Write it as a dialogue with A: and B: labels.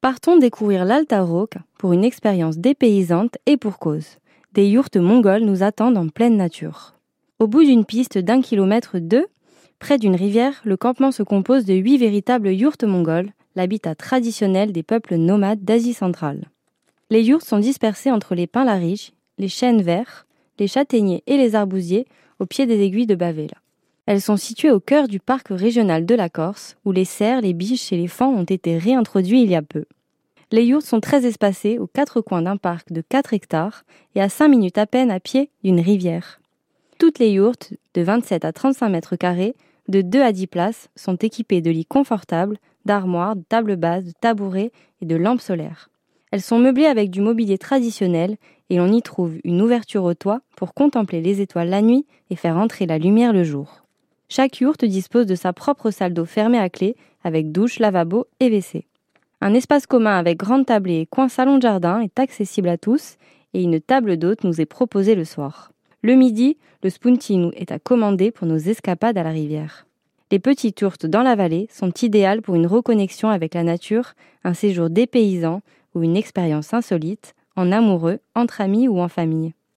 A: Partons découvrir l'Alta pour une expérience dépaysante et pour cause. Des yourtes mongoles nous attendent en pleine nature. Au bout d'une piste d'un kilomètre deux, près d'une rivière, le campement se compose de huit véritables yourtes mongoles, l'habitat traditionnel des peuples nomades d'Asie centrale. Les yourtes sont dispersées entre les pins lariges, les chênes verts, les châtaigniers et les arbousiers au pied des aiguilles de Bavela. Elles sont situées au cœur du parc régional de la Corse, où les cerfs, les biches et les fans ont été réintroduits il y a peu. Les yourtes sont très espacées aux quatre coins d'un parc de 4 hectares et à 5 minutes à peine à pied d'une rivière. Toutes les yourtes, de 27 à 35 mètres carrés, de 2 à 10 places, sont équipées de lits confortables, d'armoires, de tables basses, de tabourets et de lampes solaires. Elles sont meublées avec du mobilier traditionnel et l'on y trouve une ouverture au toit pour contempler les étoiles la nuit et faire entrer la lumière le jour. Chaque yourte dispose de sa propre salle d'eau fermée à clé avec douche, lavabo et WC. Un espace commun avec grande tablée et coin salon de jardin est accessible à tous et une table d'hôte nous est proposée le soir. Le midi, le spuntino est à commander pour nos escapades à la rivière. Les petites yourtes dans la vallée sont idéales pour une reconnexion avec la nature, un séjour dépaysant ou une expérience insolite, en amoureux, entre amis ou en famille.